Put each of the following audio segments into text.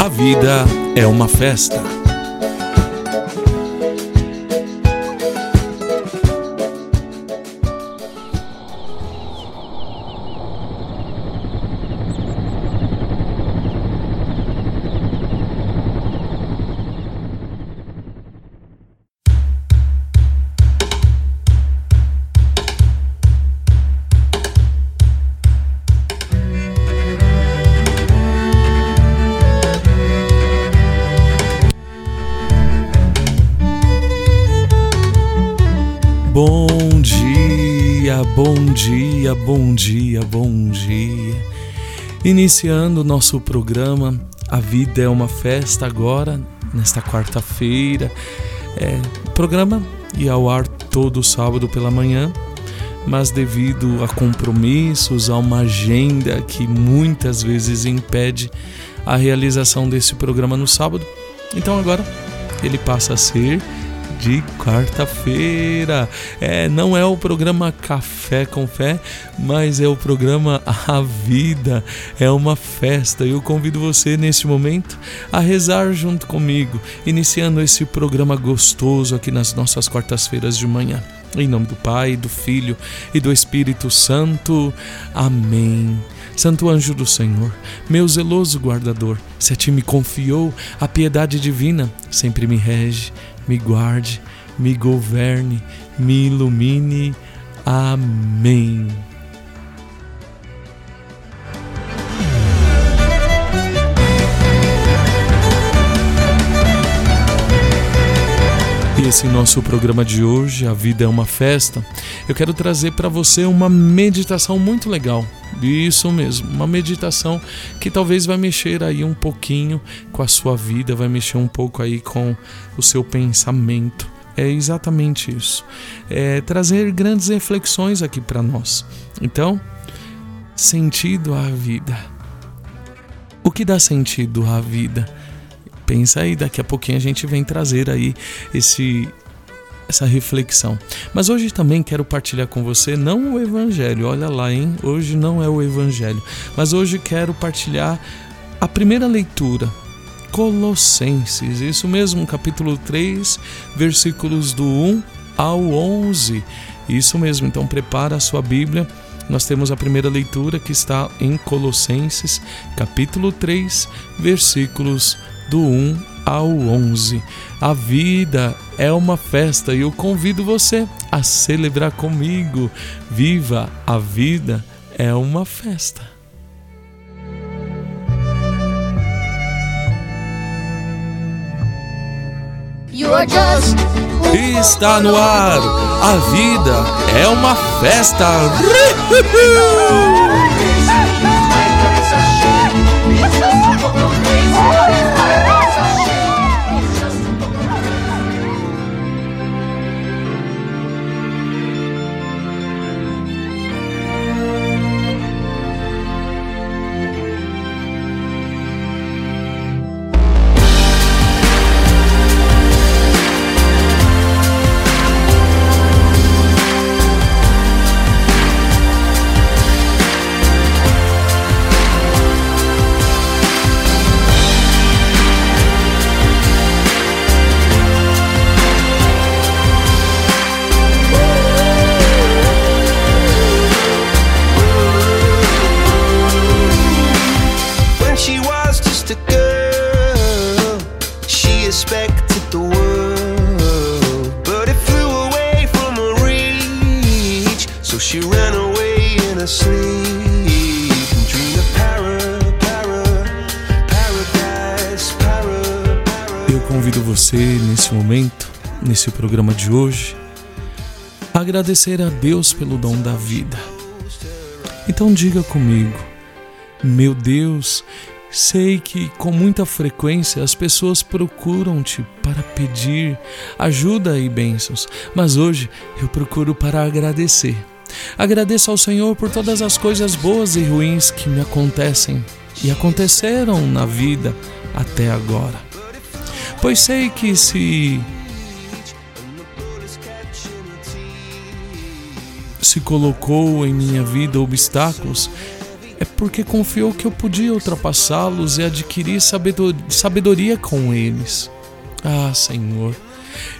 A vida é uma festa. Dia, bom dia, bom dia. Iniciando o nosso programa A Vida é uma Festa agora, nesta quarta-feira. É, programa ia ao ar todo sábado pela manhã, mas devido a compromissos, a uma agenda que muitas vezes impede a realização desse programa no sábado, então agora ele passa a ser de quarta-feira. É, não é o programa Café com Fé, mas é o programa A Vida. É uma festa. Eu convido você neste momento a rezar junto comigo, iniciando esse programa gostoso aqui nas nossas quartas-feiras de manhã. Em nome do Pai, do Filho e do Espírito Santo. Amém. Santo anjo do Senhor, meu zeloso guardador, se a ti me confiou a piedade divina, sempre me rege me guarde, me governe, me ilumine. Amém. Esse nosso programa de hoje, A Vida é uma Festa, eu quero trazer para você uma meditação muito legal. Isso mesmo, uma meditação que talvez vai mexer aí um pouquinho com a sua vida, vai mexer um pouco aí com o seu pensamento. É exatamente isso. É trazer grandes reflexões aqui para nós. Então, sentido à vida. O que dá sentido à vida? Pensa aí, daqui a pouquinho a gente vem trazer aí esse essa reflexão. Mas hoje também quero partilhar com você não o evangelho, olha lá, hein? Hoje não é o evangelho, mas hoje quero partilhar a primeira leitura Colossenses, isso mesmo, capítulo 3, versículos do 1 ao 11. Isso mesmo, então prepara a sua Bíblia. Nós temos a primeira leitura que está em Colossenses, capítulo 3, versículos do 1 ao 11. A vida é uma festa e eu convido você a celebrar comigo. Viva a vida é uma festa. Está no ar. A vida é uma festa. Agradecer a Deus pelo dom da vida. Então diga comigo, meu Deus, sei que com muita frequência as pessoas procuram-te para pedir ajuda e bênçãos, mas hoje eu procuro para agradecer. Agradeço ao Senhor por todas as coisas boas e ruins que me acontecem e aconteceram na vida até agora pois sei que se se colocou em minha vida obstáculos, é porque confiou que eu podia ultrapassá-los e adquirir sabedoria com eles. Ah, Senhor,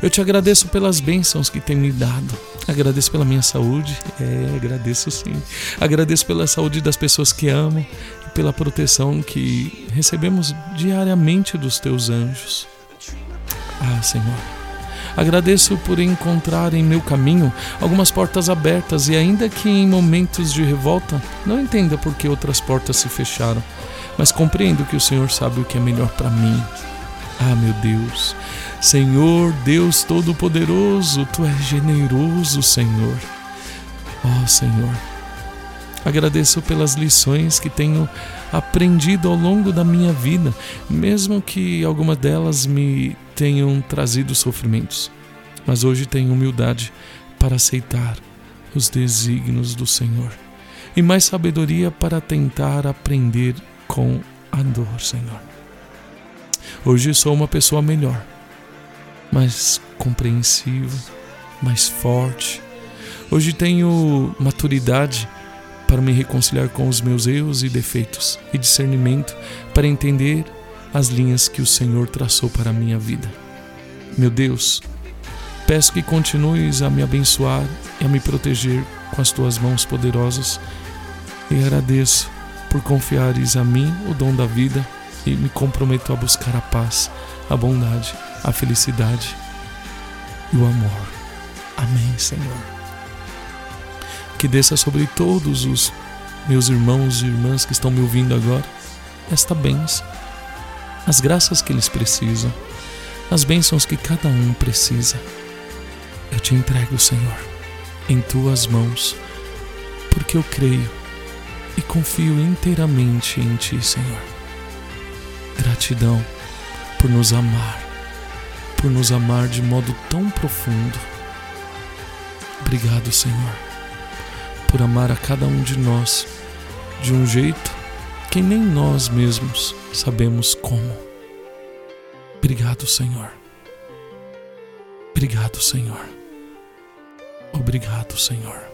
eu te agradeço pelas bênçãos que tem me dado. Agradeço pela minha saúde, é, agradeço sim. Agradeço pela saúde das pessoas que amo e pela proteção que recebemos diariamente dos teus anjos. Ah, Senhor. Agradeço por encontrar em meu caminho algumas portas abertas e, ainda que em momentos de revolta, não entenda por que outras portas se fecharam, mas compreendo que o Senhor sabe o que é melhor para mim. Ah, meu Deus, Senhor Deus Todo-Poderoso, Tu és generoso, Senhor. Oh, Senhor, agradeço pelas lições que tenho aprendido ao longo da minha vida, mesmo que algumas delas me tenham trazido sofrimentos, mas hoje tenho humildade para aceitar os desígnios do Senhor e mais sabedoria para tentar aprender com a dor, Senhor. Hoje sou uma pessoa melhor, mais compreensiva, mais forte. Hoje tenho maturidade para me reconciliar com os meus erros e defeitos e discernimento para entender as linhas que o Senhor traçou para a minha vida. Meu Deus, peço que continues a me abençoar e a me proteger com as tuas mãos poderosas e agradeço por confiares a mim o dom da vida e me comprometo a buscar a paz, a bondade, a felicidade e o amor. Amém, Senhor. Que desça sobre todos os meus irmãos e irmãs que estão me ouvindo agora esta bênção as graças que eles precisam, as bênçãos que cada um precisa. Eu te entrego, Senhor, em tuas mãos, porque eu creio e confio inteiramente em ti, Senhor. Gratidão por nos amar, por nos amar de modo tão profundo. Obrigado, Senhor, por amar a cada um de nós de um jeito que nem nós mesmos sabemos como. Obrigado, Senhor. Obrigado, Senhor. Obrigado, Senhor.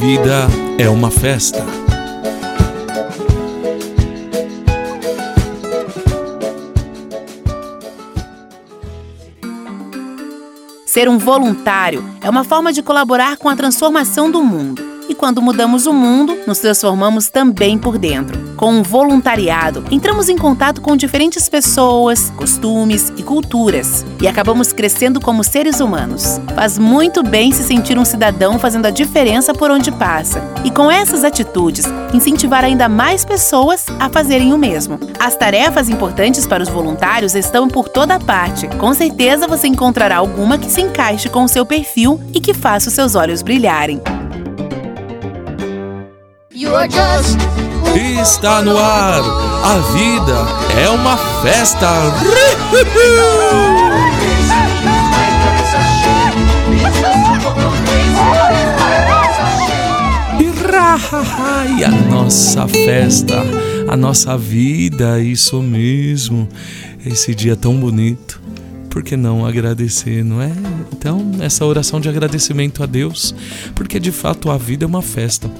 Vida é uma festa. Ser um voluntário é uma forma de colaborar com a transformação do mundo. E quando mudamos o mundo, nos transformamos também por dentro. Com o voluntariado, entramos em contato com diferentes pessoas, costumes e culturas e acabamos crescendo como seres humanos. Faz muito bem se sentir um cidadão fazendo a diferença por onde passa. E com essas atitudes, incentivar ainda mais pessoas a fazerem o mesmo. As tarefas importantes para os voluntários estão por toda parte. Com certeza você encontrará alguma que se encaixe com o seu perfil e que faça os seus olhos brilharem. Está no ar. A vida é uma festa. E a nossa festa, a nossa vida, isso mesmo. Esse dia tão bonito. Por que não agradecer, não é? Então, essa oração de agradecimento a Deus, porque de fato a vida é uma festa.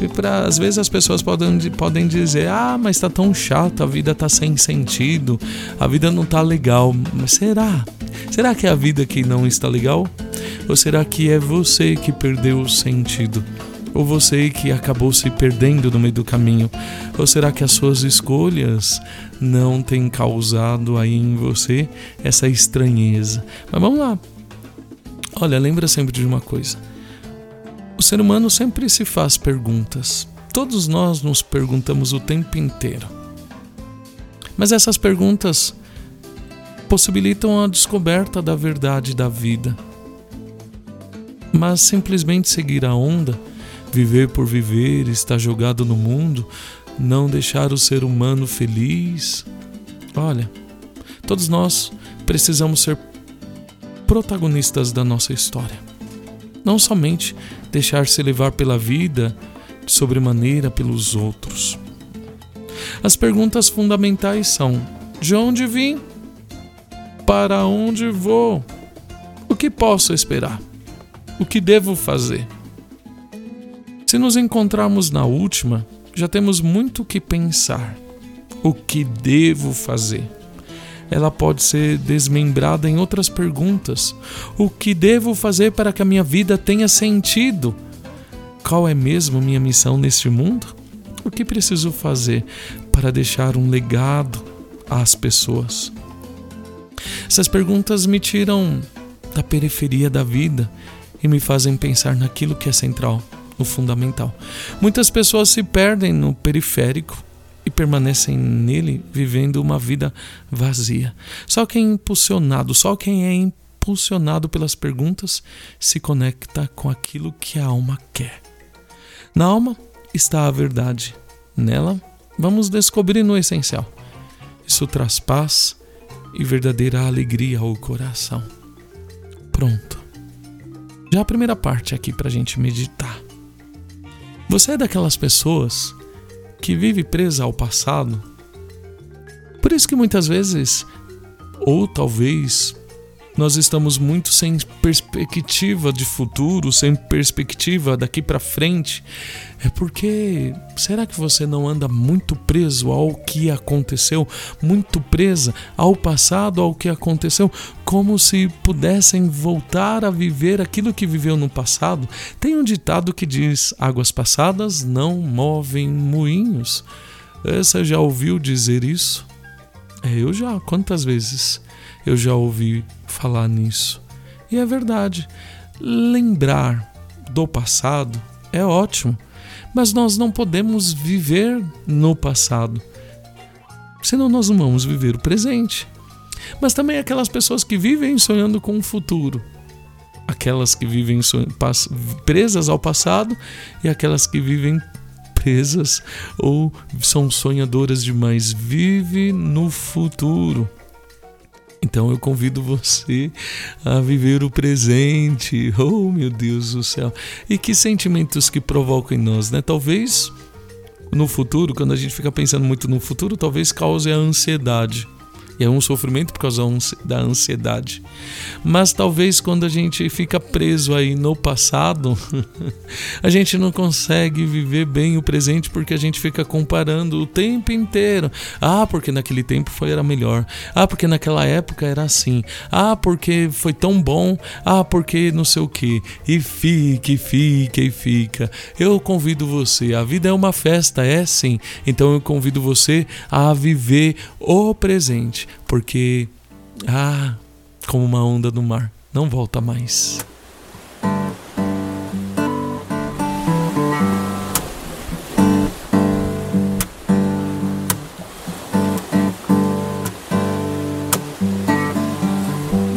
E pra, às vezes as pessoas podem, podem dizer: ah, mas tá tão chato, a vida tá sem sentido, a vida não tá legal. Mas será? Será que é a vida que não está legal? Ou será que é você que perdeu o sentido? Ou você que acabou se perdendo no meio do caminho? Ou será que as suas escolhas não têm causado aí em você essa estranheza? Mas vamos lá. Olha, lembra sempre de uma coisa o ser humano sempre se faz perguntas. Todos nós nos perguntamos o tempo inteiro. Mas essas perguntas possibilitam a descoberta da verdade da vida. Mas simplesmente seguir a onda, viver por viver, estar jogado no mundo, não deixar o ser humano feliz. Olha, todos nós precisamos ser protagonistas da nossa história. Não somente deixar-se levar pela vida de sobremaneira pelos outros. As perguntas fundamentais são: de onde vim? Para onde vou? O que posso esperar? O que devo fazer? Se nos encontrarmos na última, já temos muito o que pensar. O que devo fazer? Ela pode ser desmembrada em outras perguntas. O que devo fazer para que a minha vida tenha sentido? Qual é mesmo minha missão neste mundo? O que preciso fazer para deixar um legado às pessoas? Essas perguntas me tiram da periferia da vida e me fazem pensar naquilo que é central no fundamental. Muitas pessoas se perdem no periférico permanecem nele vivendo uma vida vazia. Só quem é impulsionado, só quem é impulsionado pelas perguntas se conecta com aquilo que a alma quer. Na alma está a verdade. Nela, vamos descobrir no essencial. Isso traz paz e verdadeira alegria ao coração. Pronto. Já a primeira parte aqui para a gente meditar. Você é daquelas pessoas que vive presa ao passado? Por isso que muitas vezes, ou talvez nós estamos muito sem perspectiva de futuro, sem perspectiva daqui para frente, é porque será que você não anda muito preso ao que aconteceu, muito presa ao passado, ao que aconteceu, como se pudessem voltar a viver aquilo que viveu no passado? Tem um ditado que diz: águas passadas não movem moinhos. Você já ouviu dizer isso? É, eu já, quantas vezes? eu já ouvi falar nisso. E é verdade. Lembrar do passado é ótimo, mas nós não podemos viver no passado. Senão nós não vamos viver o presente. Mas também aquelas pessoas que vivem sonhando com o futuro. Aquelas que vivem presas ao passado e aquelas que vivem presas ou são sonhadoras demais. Vive no futuro. Então eu convido você a viver o presente. Oh, meu Deus do céu. E que sentimentos que provocam em nós, né? Talvez no futuro, quando a gente fica pensando muito no futuro, talvez cause a ansiedade. É um sofrimento por causa da ansiedade. Mas talvez quando a gente fica preso aí no passado, a gente não consegue viver bem o presente porque a gente fica comparando o tempo inteiro. Ah, porque naquele tempo foi era melhor. Ah, porque naquela época era assim. Ah, porque foi tão bom. Ah, porque não sei o que. E fica, e fica, e fica. Eu convido você. A vida é uma festa, é sim. Então eu convido você a viver o presente porque, ah, como uma onda do mar, não volta mais.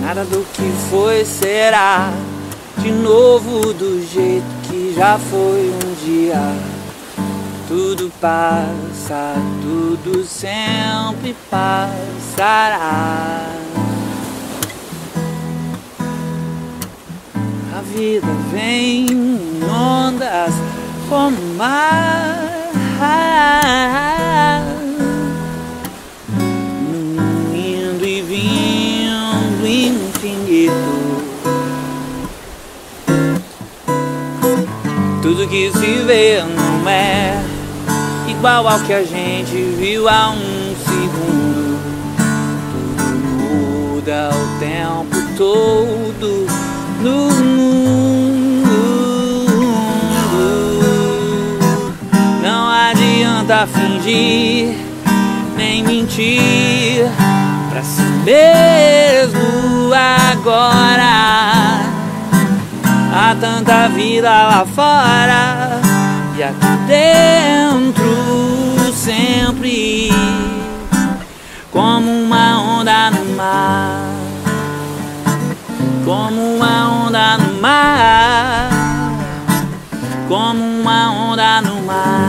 Nada do que foi será de novo do jeito que já foi um dia tudo passa, tudo sempre passará. A vida vem em ondas como mar. Indo e vindo infinito. Tudo que se vê não é igual ao que a gente viu há um segundo. Tudo muda o tempo todo no mundo. Não adianta fingir nem mentir pra si mesmo agora. Há tanta vida lá fora e aqui dentro sempre. Como uma onda no mar, como uma onda no mar, como uma onda no mar.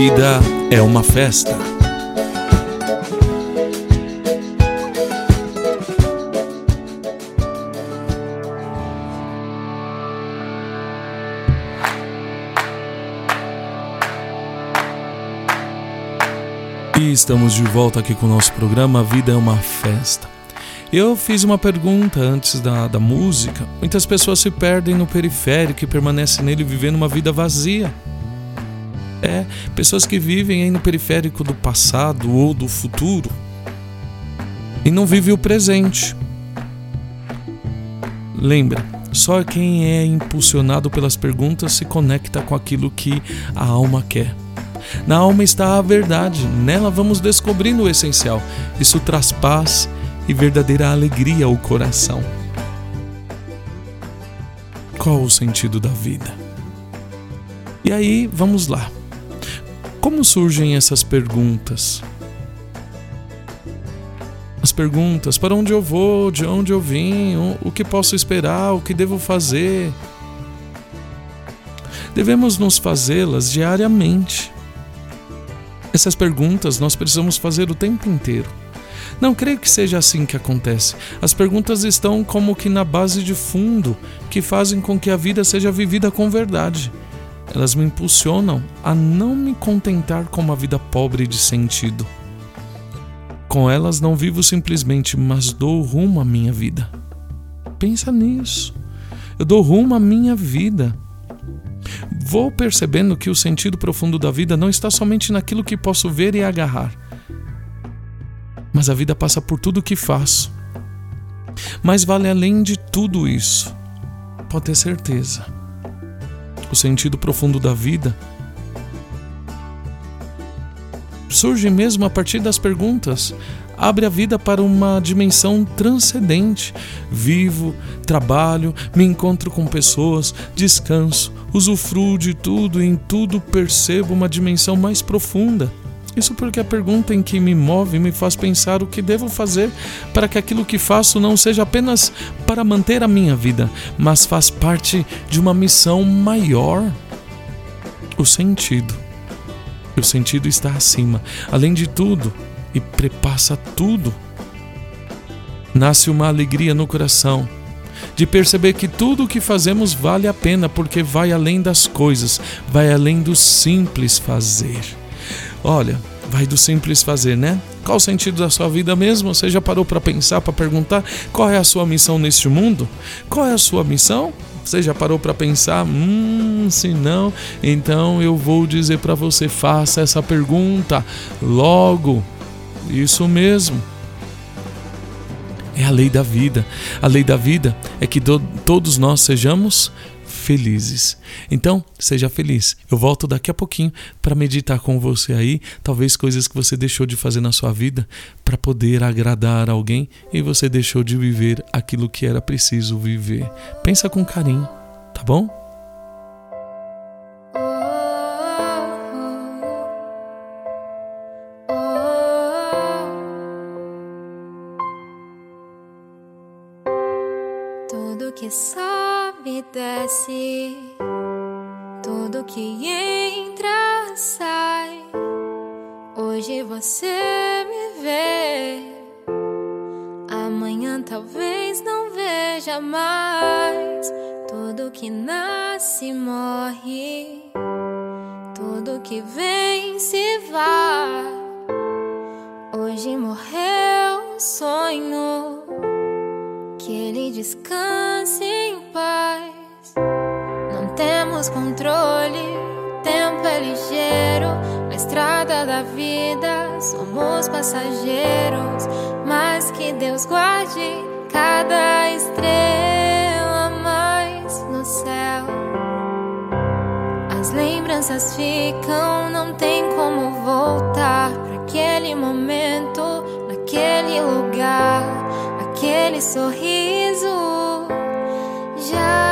Vida é uma festa. E estamos de volta aqui com o nosso programa Vida é uma Festa. Eu fiz uma pergunta antes da, da música. Muitas pessoas se perdem no periférico e permanecem nele vivendo uma vida vazia. É, pessoas que vivem aí no periférico do passado ou do futuro e não vivem o presente. Lembra, só quem é impulsionado pelas perguntas se conecta com aquilo que a alma quer. Na alma está a verdade, nela vamos descobrindo o essencial. Isso traz paz e verdadeira alegria ao coração. Qual o sentido da vida? E aí, vamos lá. Como surgem essas perguntas? As perguntas: para onde eu vou, de onde eu vim, o que posso esperar, o que devo fazer? Devemos nos fazê-las diariamente. Essas perguntas nós precisamos fazer o tempo inteiro. Não creio que seja assim que acontece. As perguntas estão como que na base de fundo que fazem com que a vida seja vivida com verdade. Elas me impulsionam a não me contentar com uma vida pobre de sentido. Com elas não vivo simplesmente, mas dou rumo à minha vida. Pensa nisso. Eu dou rumo à minha vida. Vou percebendo que o sentido profundo da vida não está somente naquilo que posso ver e agarrar, mas a vida passa por tudo o que faço. Mas vale além de tudo isso, pode ter certeza. O sentido profundo da vida surge mesmo a partir das perguntas. Abre a vida para uma dimensão transcendente. Vivo, trabalho, me encontro com pessoas, descanso, usufruo de tudo e em tudo percebo uma dimensão mais profunda. Isso porque a pergunta em que me move me faz pensar o que devo fazer para que aquilo que faço não seja apenas para manter a minha vida, mas faz parte de uma missão maior. O sentido. O sentido está acima, além de tudo, e prepassa tudo. Nasce uma alegria no coração de perceber que tudo o que fazemos vale a pena porque vai além das coisas, vai além do simples fazer. Olha, vai do simples fazer, né? Qual o sentido da sua vida mesmo? Você já parou para pensar, para perguntar qual é a sua missão neste mundo? Qual é a sua missão? Você já parou para pensar? Hum, se não, então eu vou dizer para você: faça essa pergunta logo. Isso mesmo. É a lei da vida. A lei da vida é que do, todos nós sejamos felizes. Então, seja feliz. Eu volto daqui a pouquinho para meditar com você aí, talvez coisas que você deixou de fazer na sua vida para poder agradar alguém e você deixou de viver aquilo que era preciso viver. Pensa com carinho, tá bom? Tudo que sobe desce, tudo que entra sai. Hoje você me vê, amanhã talvez não veja jamais. Tudo que nasce morre, tudo que vem se vai. Hoje morreu o sonho, que ele descanse em paz. Temos controle, tempo é ligeiro. Na estrada da vida somos passageiros, mas que Deus guarde cada estrela mais no céu. As lembranças ficam, não tem como voltar para aquele momento, naquele lugar, aquele sorriso. Jamais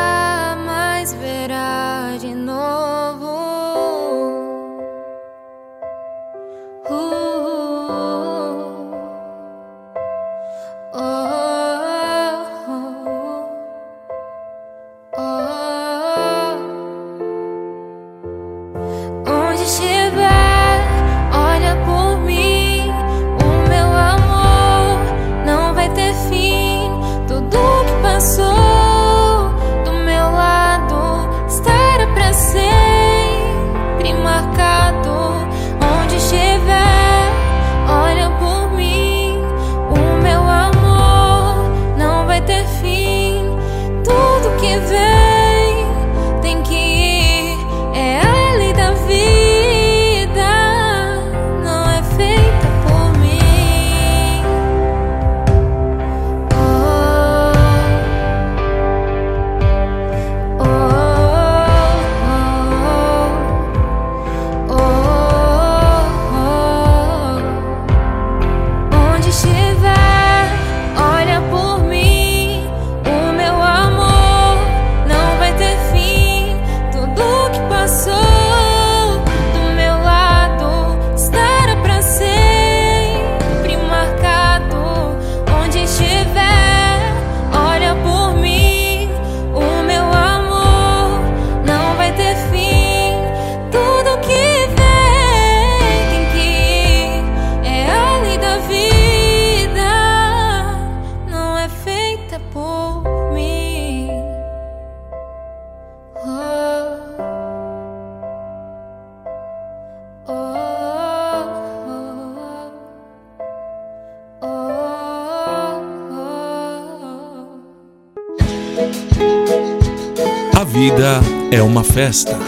festa.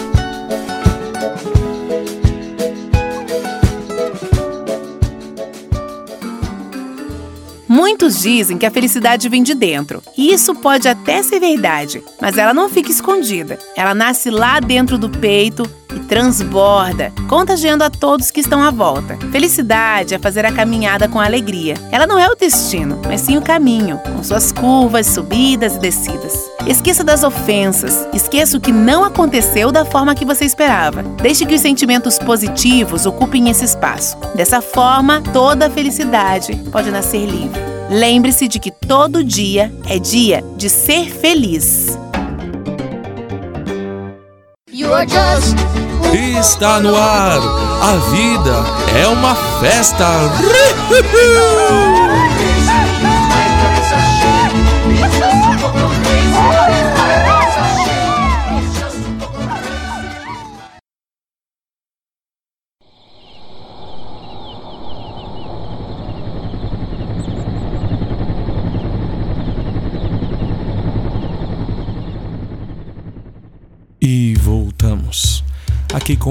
Muitos dizem que a felicidade vem de dentro. E isso pode até ser verdade, mas ela não fica escondida. Ela nasce lá dentro do peito e transborda, contagiando a todos que estão à volta. Felicidade é fazer a caminhada com alegria. Ela não é o destino, mas sim o caminho, com suas curvas, subidas e descidas. Esqueça das ofensas, esqueça o que não aconteceu da forma que você esperava. Deixe que os sentimentos positivos ocupem esse espaço. Dessa forma, toda a felicidade pode nascer livre. Lembre-se de que todo dia é dia de ser feliz. Está no ar. A vida é uma festa.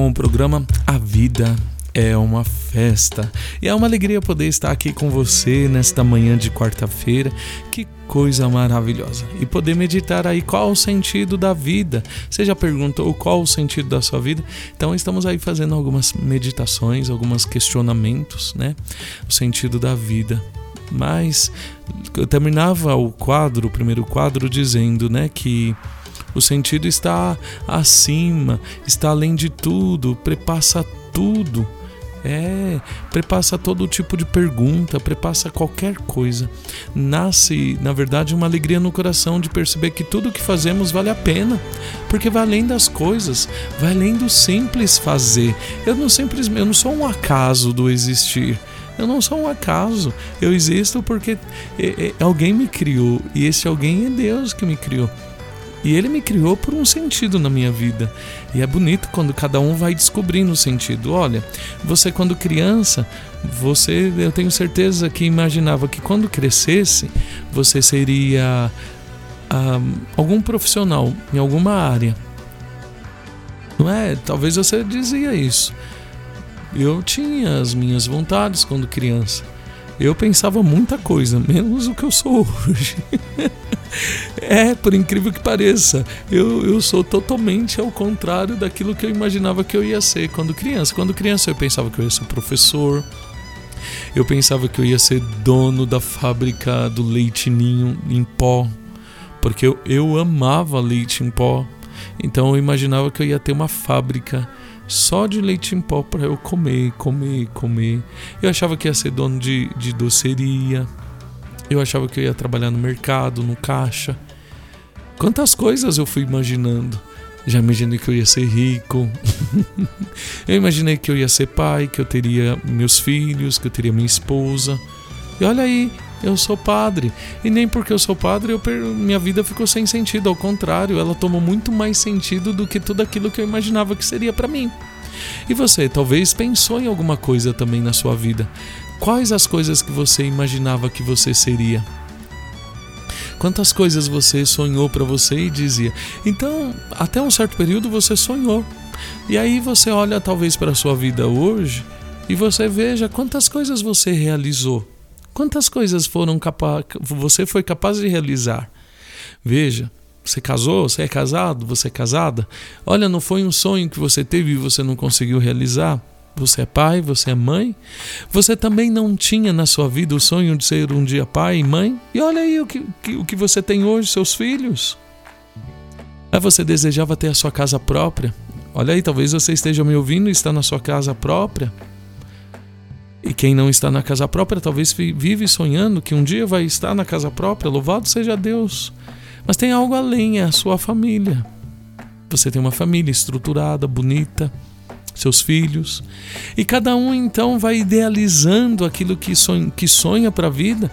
com o programa A Vida é uma festa. E é uma alegria poder estar aqui com você nesta manhã de quarta-feira. Que coisa maravilhosa. E poder meditar aí qual o sentido da vida. Você já perguntou qual o sentido da sua vida? Então estamos aí fazendo algumas meditações, alguns questionamentos, né? O sentido da vida. Mas eu terminava o quadro, o primeiro quadro, dizendo, né, que o sentido está acima, está além de tudo, prepassa tudo. É, prepassa todo tipo de pergunta, prepassa qualquer coisa. Nasce, na verdade, uma alegria no coração de perceber que tudo que fazemos vale a pena, porque vai além das coisas, vai além do simples fazer. Eu não simplesmente, eu não sou um acaso do existir. Eu não sou um acaso. Eu existo porque alguém me criou e esse alguém é Deus que me criou. E ele me criou por um sentido na minha vida. E é bonito quando cada um vai descobrindo o sentido. Olha, você quando criança, você, eu tenho certeza que imaginava que quando crescesse, você seria ah, algum profissional em alguma área. Não é? Talvez você dizia isso. Eu tinha as minhas vontades quando criança. Eu pensava muita coisa, menos o que eu sou hoje. é, por incrível que pareça, eu, eu sou totalmente ao contrário daquilo que eu imaginava que eu ia ser quando criança. Quando criança eu pensava que eu ia ser professor, eu pensava que eu ia ser dono da fábrica do leite ninho em pó, porque eu, eu amava leite em pó. Então eu imaginava que eu ia ter uma fábrica só de leite em pó para eu comer, comer, comer. Eu achava que ia ser dono de, de doceria. Eu achava que eu ia trabalhar no mercado, no caixa. Quantas coisas eu fui imaginando. Já imaginei que eu ia ser rico. eu imaginei que eu ia ser pai, que eu teria meus filhos, que eu teria minha esposa. E olha aí, eu sou padre. E nem porque eu sou padre, eu per... minha vida ficou sem sentido. Ao contrário, ela tomou muito mais sentido do que tudo aquilo que eu imaginava que seria para mim. E você, talvez pensou em alguma coisa também na sua vida. Quais as coisas que você imaginava que você seria? Quantas coisas você sonhou para você e dizia? Então, até um certo período você sonhou. E aí você olha talvez para a sua vida hoje e você veja quantas coisas você realizou. Quantas coisas foram você foi capaz de realizar? Veja, você casou, você é casado, você é casada. Olha, não foi um sonho que você teve e você não conseguiu realizar. Você é pai, você é mãe. Você também não tinha na sua vida o sonho de ser um dia pai e mãe. E olha aí o que, o que você tem hoje, seus filhos. Aí você desejava ter a sua casa própria. Olha aí, talvez você esteja me ouvindo e está na sua casa própria. E quem não está na casa própria talvez vive sonhando que um dia vai estar na casa própria, louvado seja Deus. Mas tem algo além, é a sua família. Você tem uma família estruturada, bonita, seus filhos. E cada um então vai idealizando aquilo que sonha, que sonha para a vida.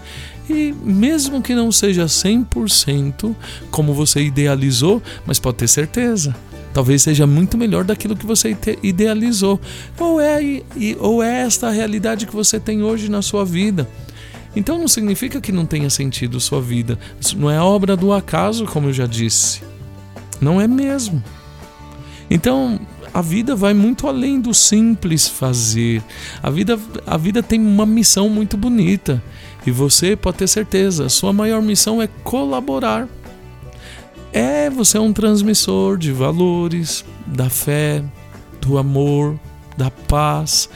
E mesmo que não seja 100% como você idealizou, mas pode ter certeza, talvez seja muito melhor daquilo que você idealizou. Ou é, ou é esta a realidade que você tem hoje na sua vida. Então não significa que não tenha sentido sua vida. Isso não é obra do acaso, como eu já disse. Não é mesmo. Então, a vida vai muito além do simples fazer. A vida, a vida tem uma missão muito bonita. E você pode ter certeza, sua maior missão é colaborar é, você é um transmissor de valores, da fé, do amor, da paz.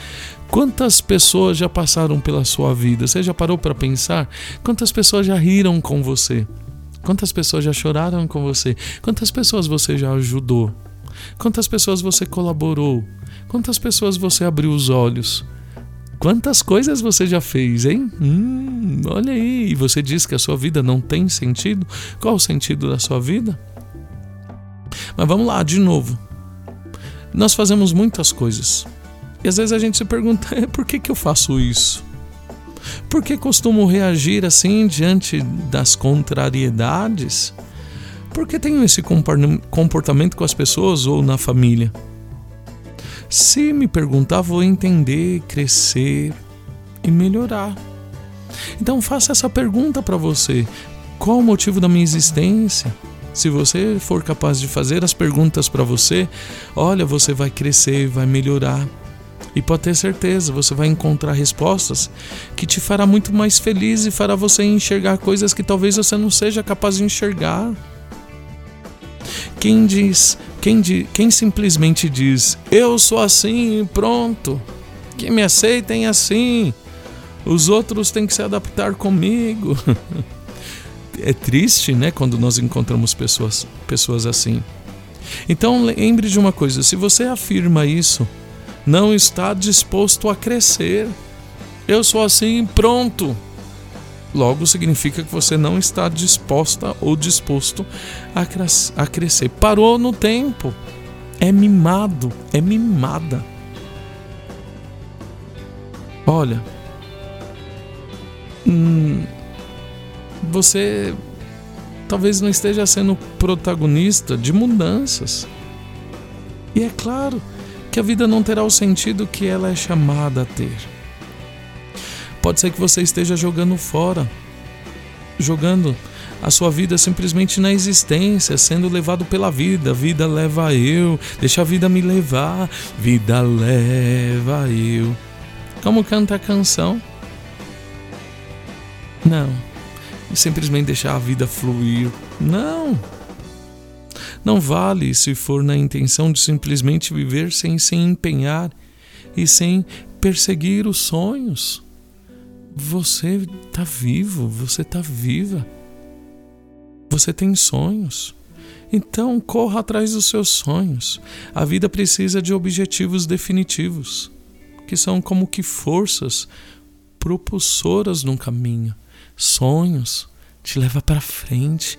Quantas pessoas já passaram pela sua vida? Você já parou para pensar? Quantas pessoas já riram com você? Quantas pessoas já choraram com você? Quantas pessoas você já ajudou? Quantas pessoas você colaborou? Quantas pessoas você abriu os olhos? Quantas coisas você já fez, hein? Hum, olha aí. E você diz que a sua vida não tem sentido? Qual o sentido da sua vida? Mas vamos lá, de novo. Nós fazemos muitas coisas. E às vezes a gente se pergunta: é, por que, que eu faço isso? Por que costumo reagir assim diante das contrariedades? Por que tenho esse comportamento com as pessoas ou na família? Se me perguntar, vou entender, crescer e melhorar. Então faça essa pergunta para você: qual o motivo da minha existência? Se você for capaz de fazer as perguntas para você, olha, você vai crescer, vai melhorar. E pode ter certeza, você vai encontrar respostas que te fará muito mais feliz e fará você enxergar coisas que talvez você não seja capaz de enxergar. Quem diz, quem, di, quem simplesmente diz, eu sou assim e pronto, que me aceitem assim, os outros têm que se adaptar comigo. é triste, né, quando nós encontramos pessoas, pessoas assim. Então lembre de uma coisa: se você afirma isso, não está disposto a crescer. Eu sou assim, pronto. Logo significa que você não está disposta ou disposto a, cres a crescer. Parou no tempo. É mimado, é mimada. Olha, hum, você talvez não esteja sendo protagonista de mudanças. E é claro que a vida não terá o sentido que ela é chamada a ter. Pode ser que você esteja jogando fora, jogando a sua vida simplesmente na existência, sendo levado pela vida. Vida leva eu, deixa a vida me levar, vida leva eu. Como canta a canção? Não. Simplesmente deixar a vida fluir. Não. Não vale se for na intenção de simplesmente viver sem se empenhar e sem perseguir os sonhos. Você está vivo, você está viva. Você tem sonhos. Então corra atrás dos seus sonhos. A vida precisa de objetivos definitivos, que são como que forças propulsoras num caminho. Sonhos te leva para frente.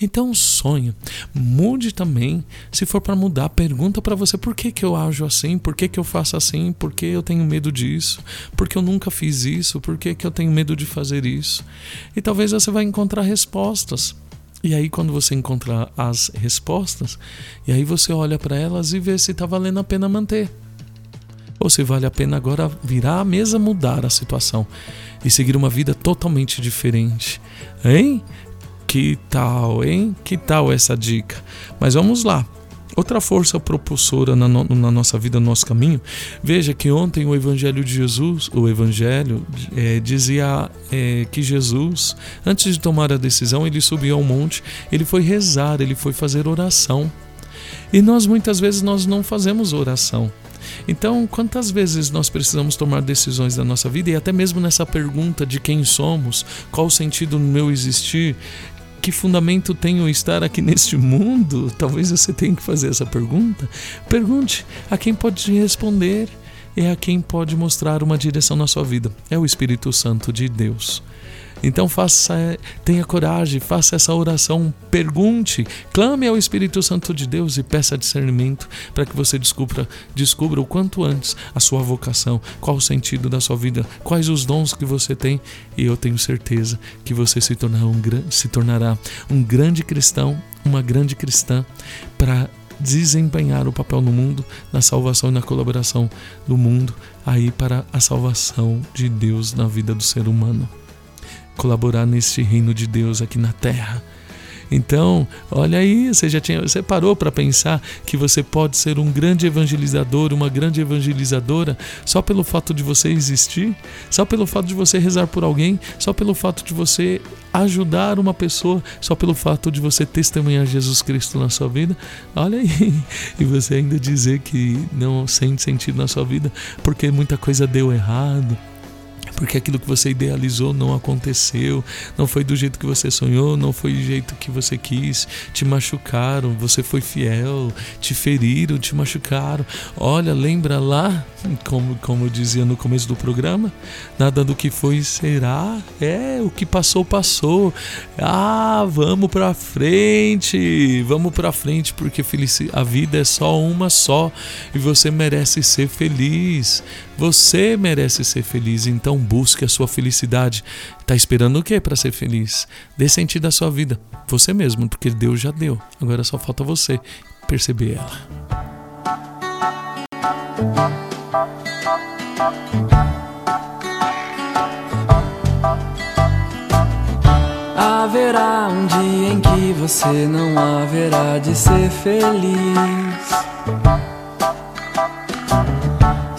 Então sonha. Mude também. Se for para mudar, pergunta para você por que, que eu ajo assim, por que, que eu faço assim, por que eu tenho medo disso, por que eu nunca fiz isso, por que, que eu tenho medo de fazer isso. E talvez você vai encontrar respostas. E aí, quando você encontra as respostas, e aí você olha para elas e vê se está valendo a pena manter. Ou se vale a pena agora virar a mesa, mudar a situação e seguir uma vida totalmente diferente. Hein? Que tal, hein? Que tal essa dica? Mas vamos lá. Outra força propulsora na, no, na, nossa vida, no nosso caminho. Veja que ontem o Evangelho de Jesus, o Evangelho, é, dizia é, que Jesus, antes de tomar a decisão, ele subiu ao monte, ele foi rezar, ele foi fazer oração. E nós muitas vezes nós não fazemos oração. Então, quantas vezes nós precisamos tomar decisões da nossa vida e até mesmo nessa pergunta de quem somos, qual o sentido no meu existir, que fundamento tenho estar aqui neste mundo? Talvez você tenha que fazer essa pergunta. Pergunte a quem pode responder e a quem pode mostrar uma direção na sua vida. É o Espírito Santo de Deus. Então faça, tenha coragem, faça essa oração, pergunte, clame ao Espírito Santo de Deus e peça discernimento para que você descubra, descubra o quanto antes a sua vocação, qual o sentido da sua vida, quais os dons que você tem. E eu tenho certeza que você se tornará um, se tornará um grande cristão, uma grande cristã para desempenhar o papel no mundo, na salvação e na colaboração do mundo, aí para a salvação de Deus na vida do ser humano colaborar nesse reino de Deus aqui na terra. Então, olha aí, você já tinha, você parou para pensar que você pode ser um grande evangelizador, uma grande evangelizadora só pelo fato de você existir, só pelo fato de você rezar por alguém, só pelo fato de você ajudar uma pessoa, só pelo fato de você testemunhar Jesus Cristo na sua vida. Olha aí, e você ainda dizer que não sente sentido na sua vida porque muita coisa deu errado porque aquilo que você idealizou não aconteceu, não foi do jeito que você sonhou, não foi do jeito que você quis, te machucaram, você foi fiel, te feriram, te machucaram. Olha, lembra lá, como, como eu dizia no começo do programa, nada do que foi será, é, o que passou, passou. Ah, vamos pra frente, vamos pra frente, porque a vida é só uma só e você merece ser feliz. Você merece ser feliz, então busque a sua felicidade. Está esperando o que para ser feliz? Dê sentido à sua vida. Você mesmo, porque Deus já deu. Agora só falta você perceber ela. Haverá um dia em que você não haverá de ser feliz.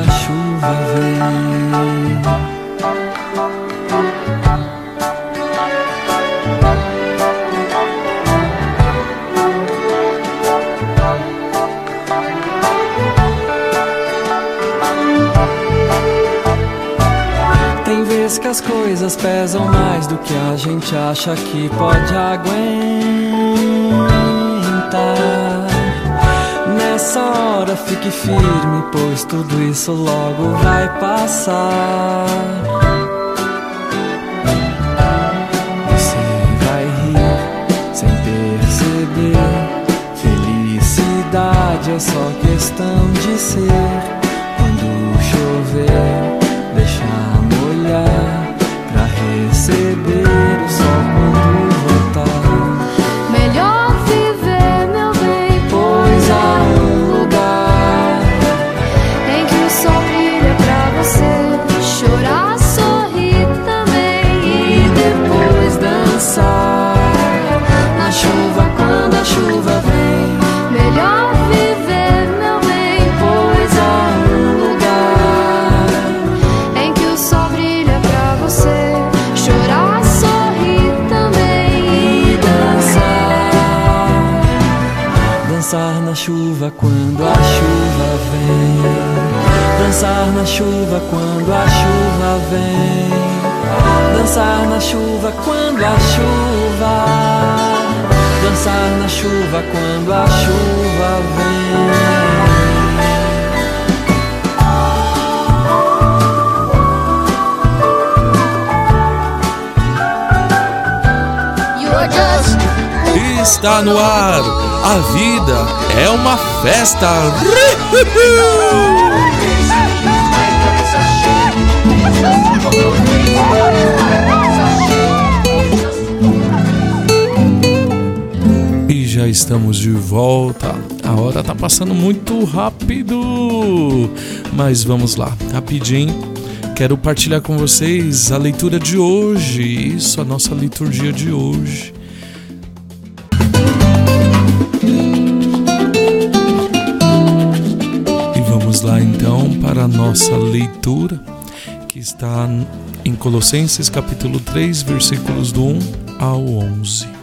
A chuva vem. que as coisas pesam mais do que a gente acha que pode aguentar. Nessa hora fique firme, pois tudo isso logo vai passar. Você vai rir sem perceber. Felicidade é só questão de ser. Dançar na chuva quando a chuva vem, dançar na chuva quando a chuva, dançar na chuva quando a chuva vem. Está no ar. A vida é uma festa. já estamos de volta. A hora tá passando muito rápido. Mas vamos lá, rapidinho. Quero partilhar com vocês a leitura de hoje. Isso, a nossa liturgia de hoje. E vamos lá então para a nossa leitura, que está em Colossenses capítulo 3, versículos do 1 ao 11.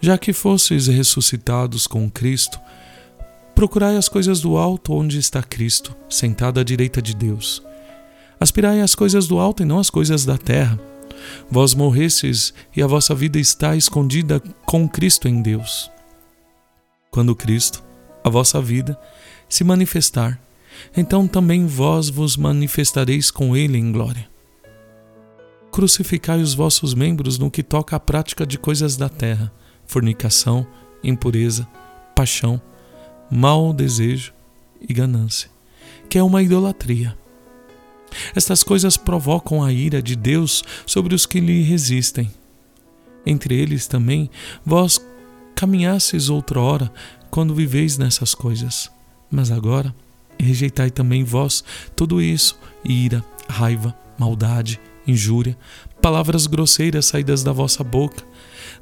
Já que fosseis ressuscitados com Cristo, procurai as coisas do alto onde está Cristo, sentado à direita de Deus. Aspirai às coisas do alto e não às coisas da terra. Vós morrestes e a vossa vida está escondida com Cristo em Deus. Quando Cristo, a vossa vida, se manifestar, então também vós vos manifestareis com Ele em glória. Crucificai os vossos membros no que toca à prática de coisas da terra, fornicação, impureza, paixão, mau desejo e ganância, que é uma idolatria. Estas coisas provocam a ira de Deus sobre os que lhe resistem. Entre eles também vós caminhasseis outrora quando viveis nessas coisas. Mas agora rejeitai também vós tudo isso: ira, raiva, maldade, injúria, palavras grosseiras saídas da vossa boca.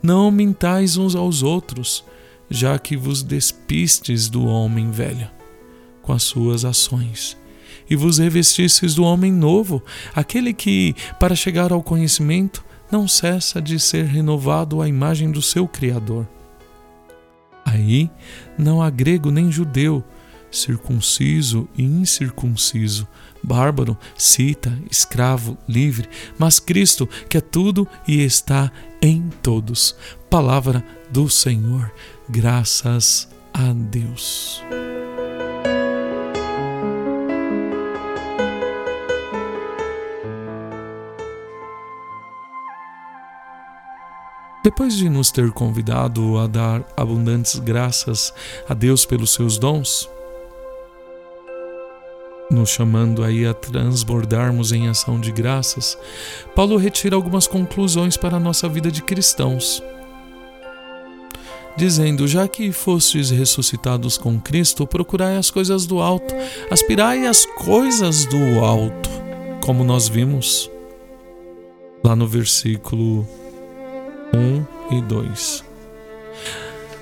Não mintais uns aos outros, já que vos despistes do homem velho com as suas ações e vos revestistes do homem novo, aquele que, para chegar ao conhecimento, não cessa de ser renovado à imagem do seu Criador. Aí não há grego nem judeu, circunciso e incircunciso, bárbaro, cita, escravo, livre, mas Cristo, que é tudo e está em todos. Palavra do Senhor, graças a Deus. Depois de nos ter convidado a dar abundantes graças a Deus pelos seus dons, nos chamando aí a transbordarmos em ação de graças, Paulo retira algumas conclusões para a nossa vida de cristãos. Dizendo: Já que fostes ressuscitados com Cristo, procurai as coisas do alto, aspirai às coisas do alto, como nós vimos lá no versículo 1 e 2.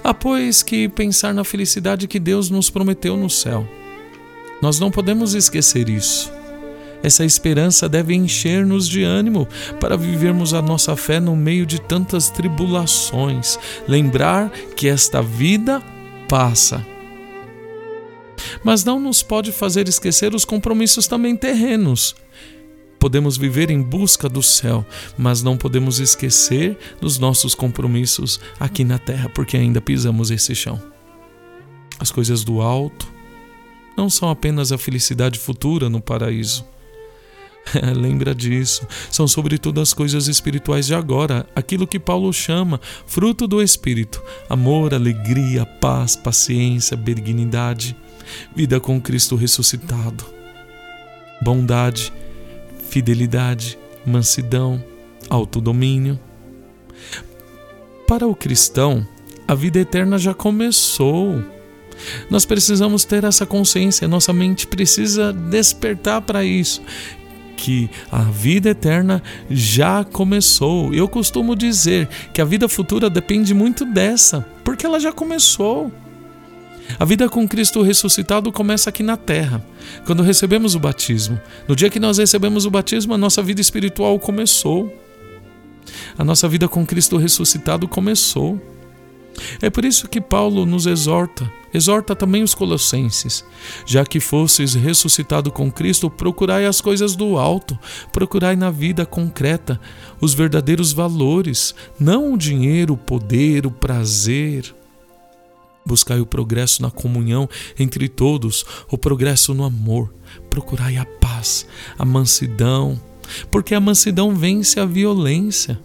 Há, pois, que pensar na felicidade que Deus nos prometeu no céu. Nós não podemos esquecer isso. Essa esperança deve encher-nos de ânimo para vivermos a nossa fé no meio de tantas tribulações. Lembrar que esta vida passa. Mas não nos pode fazer esquecer os compromissos também terrenos. Podemos viver em busca do céu, mas não podemos esquecer dos nossos compromissos aqui na terra, porque ainda pisamos esse chão. As coisas do alto não são apenas a felicidade futura no paraíso. Lembra disso. São sobretudo as coisas espirituais de agora, aquilo que Paulo chama fruto do Espírito: amor, alegria, paz, paciência, benignidade, vida com Cristo ressuscitado, bondade, fidelidade, mansidão, autodomínio. Para o cristão, a vida eterna já começou. Nós precisamos ter essa consciência, nossa mente precisa despertar para isso que a vida eterna já começou. Eu costumo dizer que a vida futura depende muito dessa, porque ela já começou. A vida com Cristo ressuscitado começa aqui na terra, quando recebemos o batismo. No dia que nós recebemos o batismo, a nossa vida espiritual começou. A nossa vida com Cristo ressuscitado começou. É por isso que Paulo nos exorta, exorta também os colossenses. Já que fostes ressuscitado com Cristo, procurai as coisas do alto, procurai na vida concreta os verdadeiros valores, não o dinheiro, o poder, o prazer. Buscai o progresso na comunhão entre todos, o progresso no amor. Procurai a paz, a mansidão, porque a mansidão vence a violência.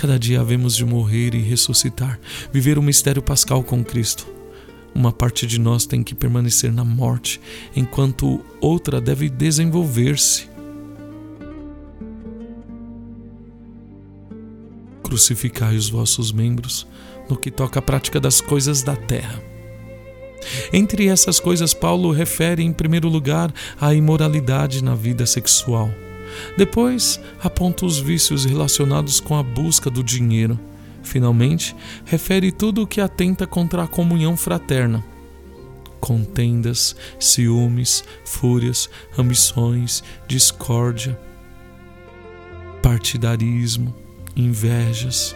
Cada dia havemos de morrer e ressuscitar, viver o mistério pascal com Cristo. Uma parte de nós tem que permanecer na morte, enquanto outra deve desenvolver-se. Crucificai os vossos membros no que toca à prática das coisas da terra. Entre essas coisas, Paulo refere em primeiro lugar a imoralidade na vida sexual. Depois, aponta os vícios relacionados com a busca do dinheiro. Finalmente, refere tudo o que atenta contra a comunhão fraterna. Contendas, ciúmes, fúrias, ambições, discórdia, partidarismo, invejas.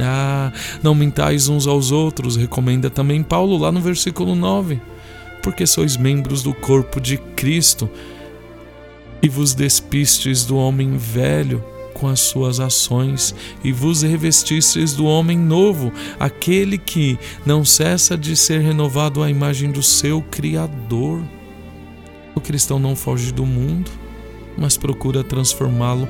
Ah, não mintais uns aos outros, recomenda também Paulo lá no versículo 9, porque sois membros do corpo de Cristo e vos despistes do homem velho com as suas ações, e vos revestistes do homem novo, aquele que não cessa de ser renovado à imagem do seu Criador. O cristão não foge do mundo, mas procura transformá-lo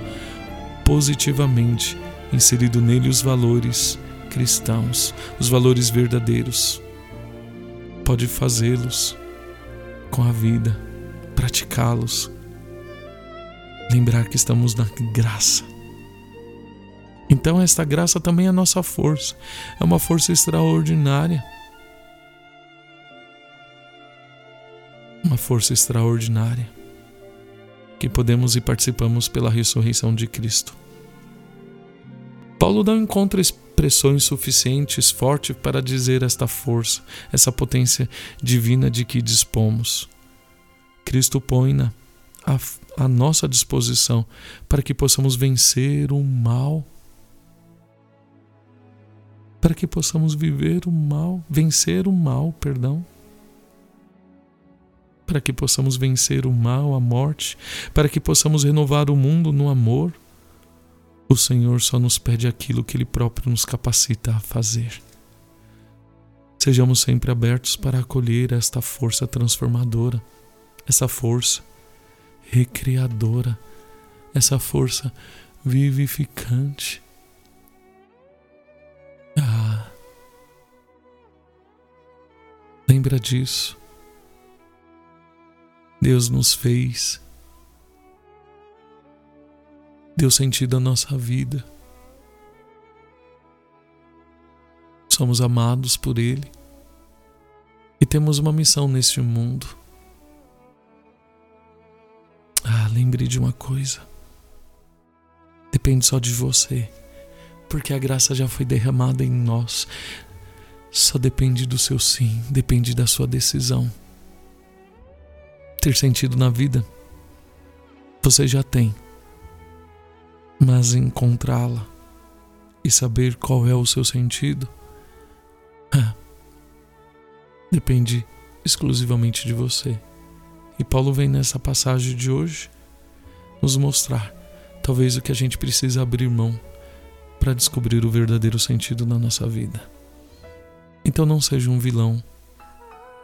positivamente, inserido nele os valores cristãos, os valores verdadeiros. Pode fazê-los com a vida, praticá-los lembrar que estamos na graça. Então, esta graça também é nossa força, é uma força extraordinária. Uma força extraordinária que podemos e participamos pela ressurreição de Cristo. Paulo não encontra expressões suficientes, fortes para dizer esta força, essa potência divina de que dispomos. Cristo põe-na à, nossa disposição para que possamos vencer o mal. Para que possamos viver o mal, vencer o mal, perdão. Para que possamos vencer o mal, a morte, para que possamos renovar o mundo no amor. O Senhor só nos pede aquilo que Ele próprio nos capacita a fazer. Sejamos sempre abertos para acolher esta força transformadora, essa força recriadora, essa força vivificante. Ah, lembra disso. Deus nos fez, deu sentido à nossa vida. Somos amados por Ele e temos uma missão neste mundo lembre de uma coisa: depende só de você, porque a graça já foi derramada em nós. Só depende do seu sim, depende da sua decisão. Ter sentido na vida, você já tem, mas encontrá-la e saber qual é o seu sentido depende exclusivamente de você. E Paulo vem nessa passagem de hoje nos mostrar talvez o que a gente precisa abrir mão para descobrir o verdadeiro sentido na nossa vida. Então não seja um vilão,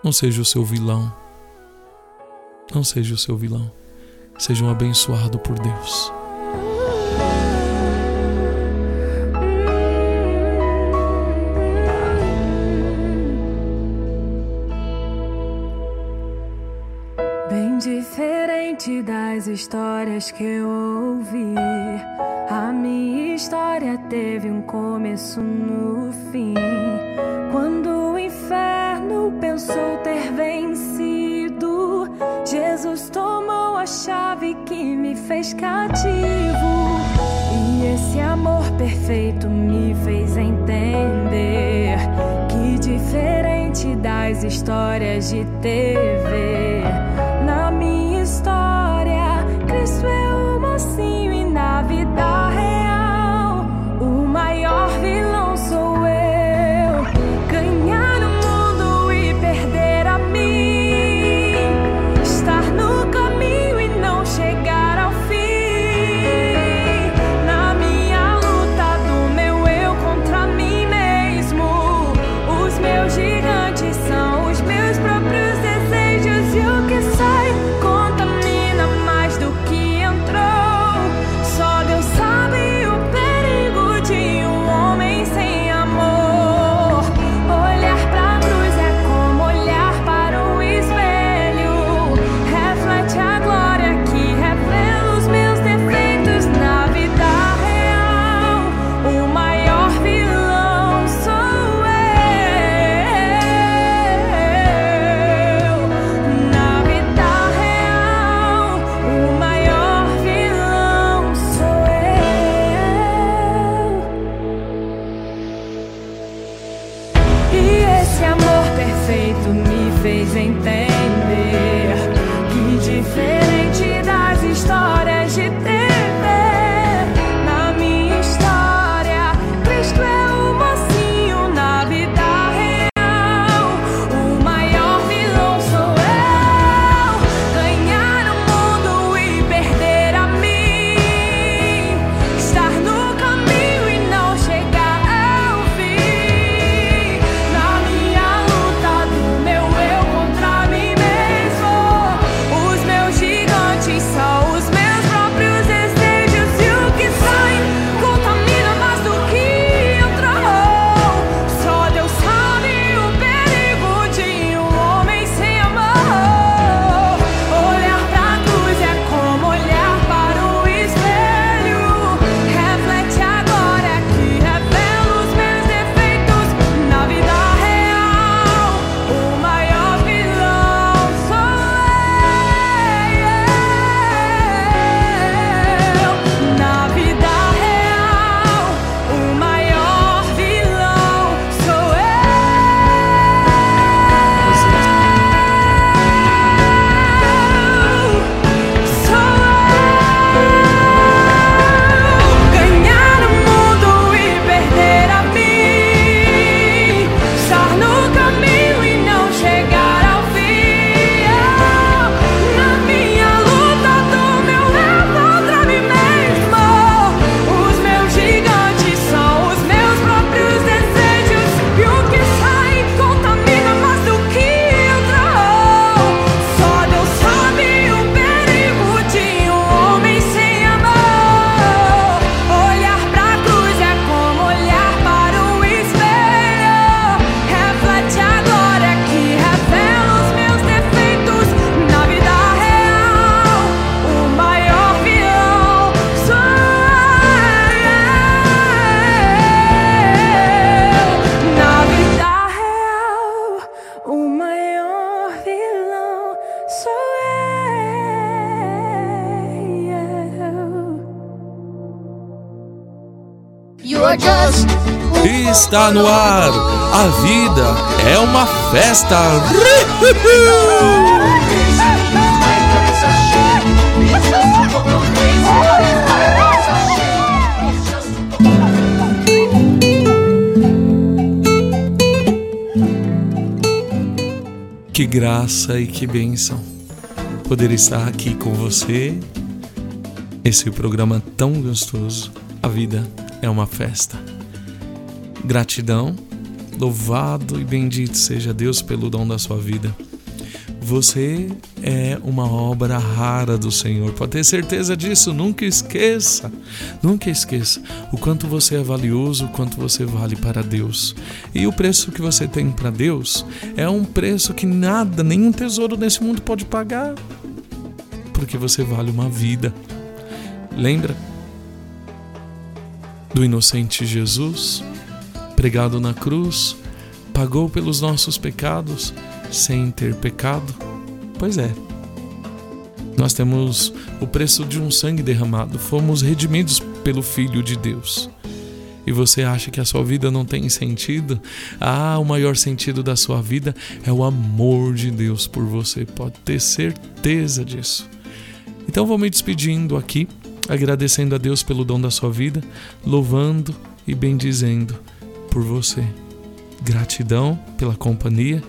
não seja o seu vilão, não seja o seu vilão, seja um abençoado por Deus. Diferente das histórias que eu ouvi. A minha história teve um começo no fim. Quando o inferno pensou ter vencido, Jesus tomou a chave que me fez cativo. E esse amor perfeito me fez entender que diferente das histórias de TV Está no ar. A vida é uma festa. Que graça e que bênção poder estar aqui com você. Esse programa tão gostoso. A vida é uma festa. Gratidão, louvado e bendito seja Deus pelo dom da sua vida. Você é uma obra rara do Senhor. Pode ter certeza disso. Nunca esqueça. Nunca esqueça o quanto você é valioso, o quanto você vale para Deus. E o preço que você tem para Deus é um preço que nada, nenhum tesouro nesse mundo pode pagar. Porque você vale uma vida. Lembra do inocente Jesus, pregado na cruz, pagou pelos nossos pecados sem ter pecado? Pois é. Nós temos o preço de um sangue derramado, fomos redimidos pelo Filho de Deus. E você acha que a sua vida não tem sentido? Ah, o maior sentido da sua vida é o amor de Deus por você, pode ter certeza disso. Então vou me despedindo aqui, agradecendo a Deus pelo dom da sua vida, louvando e bendizendo por você. Gratidão pela companhia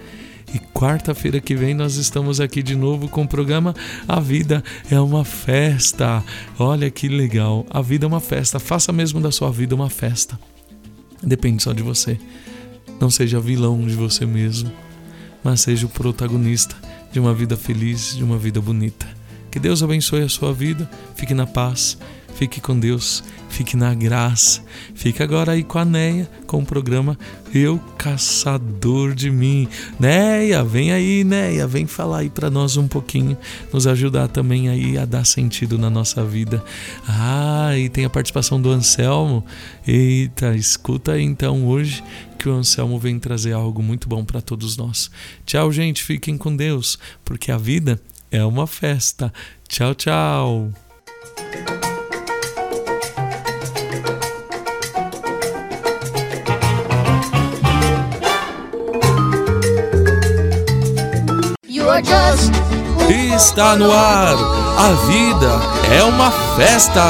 e quarta-feira que vem nós estamos aqui de novo com o programa A Vida é uma Festa. Olha que legal. A vida é uma festa. Faça mesmo da sua vida uma festa. Depende só de você. Não seja vilão de você mesmo, mas seja o protagonista de uma vida feliz, de uma vida bonita. Que Deus abençoe a sua vida. Fique na paz. Fique com Deus, fique na graça. Fique agora aí com a Neia, com o programa Eu Caçador de Mim. Neia, vem aí, Neia, vem falar aí para nós um pouquinho, nos ajudar também aí a dar sentido na nossa vida. Ah, e tem a participação do Anselmo. Eita, escuta aí então hoje que o Anselmo vem trazer algo muito bom para todos nós. Tchau, gente, fiquem com Deus, porque a vida é uma festa. Tchau, tchau. Está no ar. A vida é uma festa.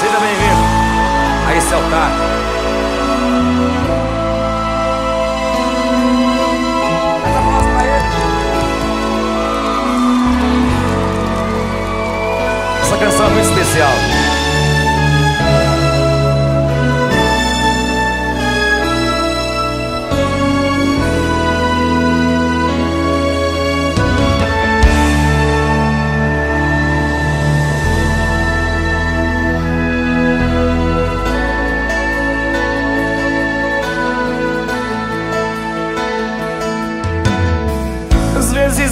Seja bem-vindo a esse altar. Faz a voz pra ele. Essa canção é muito especial.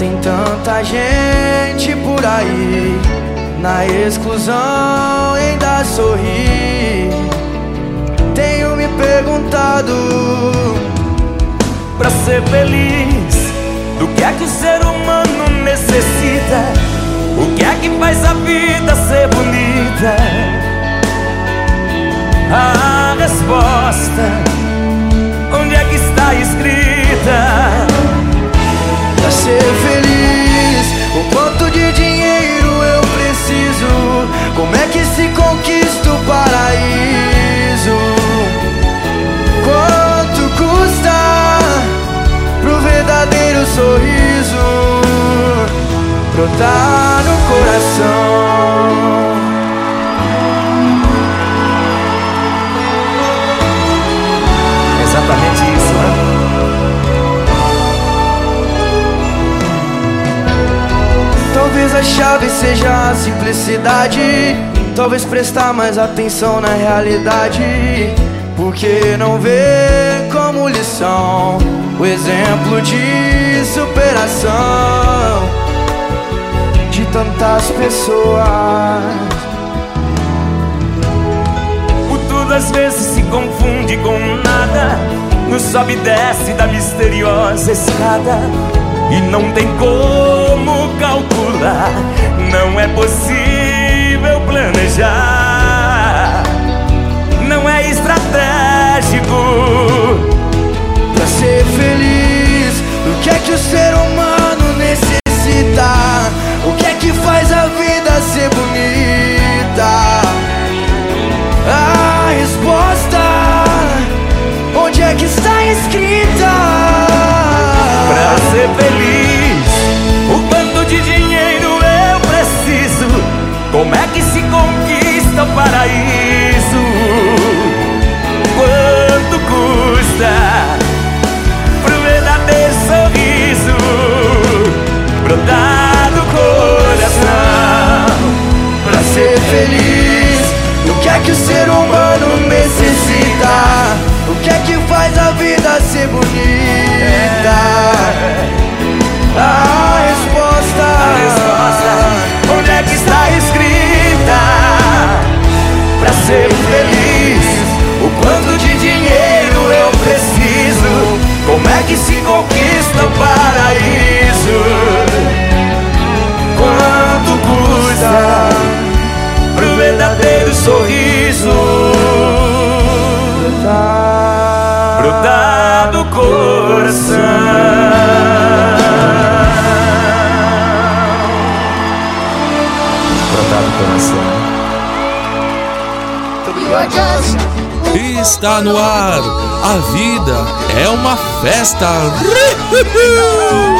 Tem tanta gente por aí na exclusão ainda sorri. Tenho me perguntado pra ser feliz, do que é que o ser humano necessita? O que é que faz a vida ser bonita? A resposta, onde é que está escrita? Pra ser feliz, o quanto de dinheiro eu preciso? Como é que se conquista o paraíso? Quanto custa pro verdadeiro sorriso brotar no coração? Exatamente isso, né? Talvez a chave seja a simplicidade. Talvez prestar mais atenção na realidade. Porque não vê como lição o exemplo de superação de tantas pessoas. O tudo às vezes se confunde com nada. No sobe e desce da misteriosa escada. E não tem como calcular, não é possível planejar. Não é estratégico Pra ser feliz, o que é que o ser é que o ser humano necessita? O que é que faz a vida ser bonita? A resposta, A resposta, onde é que está escrita? Pra ser feliz, o quanto de dinheiro eu preciso? Como é que se conquista o paraíso? Quanto custa verdadeiro sorriso brotar do coração? Brotar do coração. Está no ar. A vida é uma festa.